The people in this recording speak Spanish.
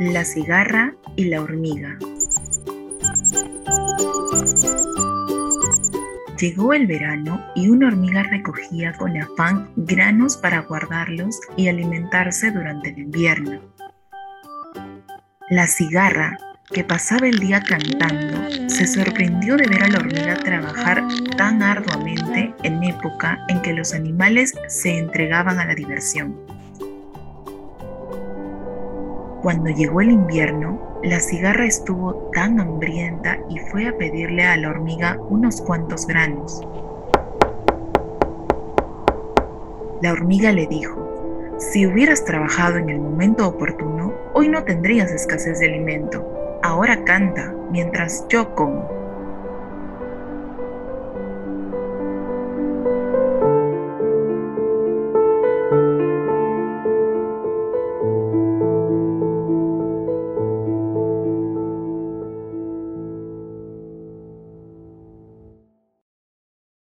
La cigarra y la hormiga. Llegó el verano y una hormiga recogía con afán granos para guardarlos y alimentarse durante el invierno. La cigarra, que pasaba el día cantando, se sorprendió de ver a la hormiga trabajar tan arduamente en época en que los animales se entregaban a la diversión. Cuando llegó el invierno, la cigarra estuvo tan hambrienta y fue a pedirle a la hormiga unos cuantos granos. La hormiga le dijo, si hubieras trabajado en el momento oportuno, hoy no tendrías escasez de alimento. Ahora canta mientras yo como.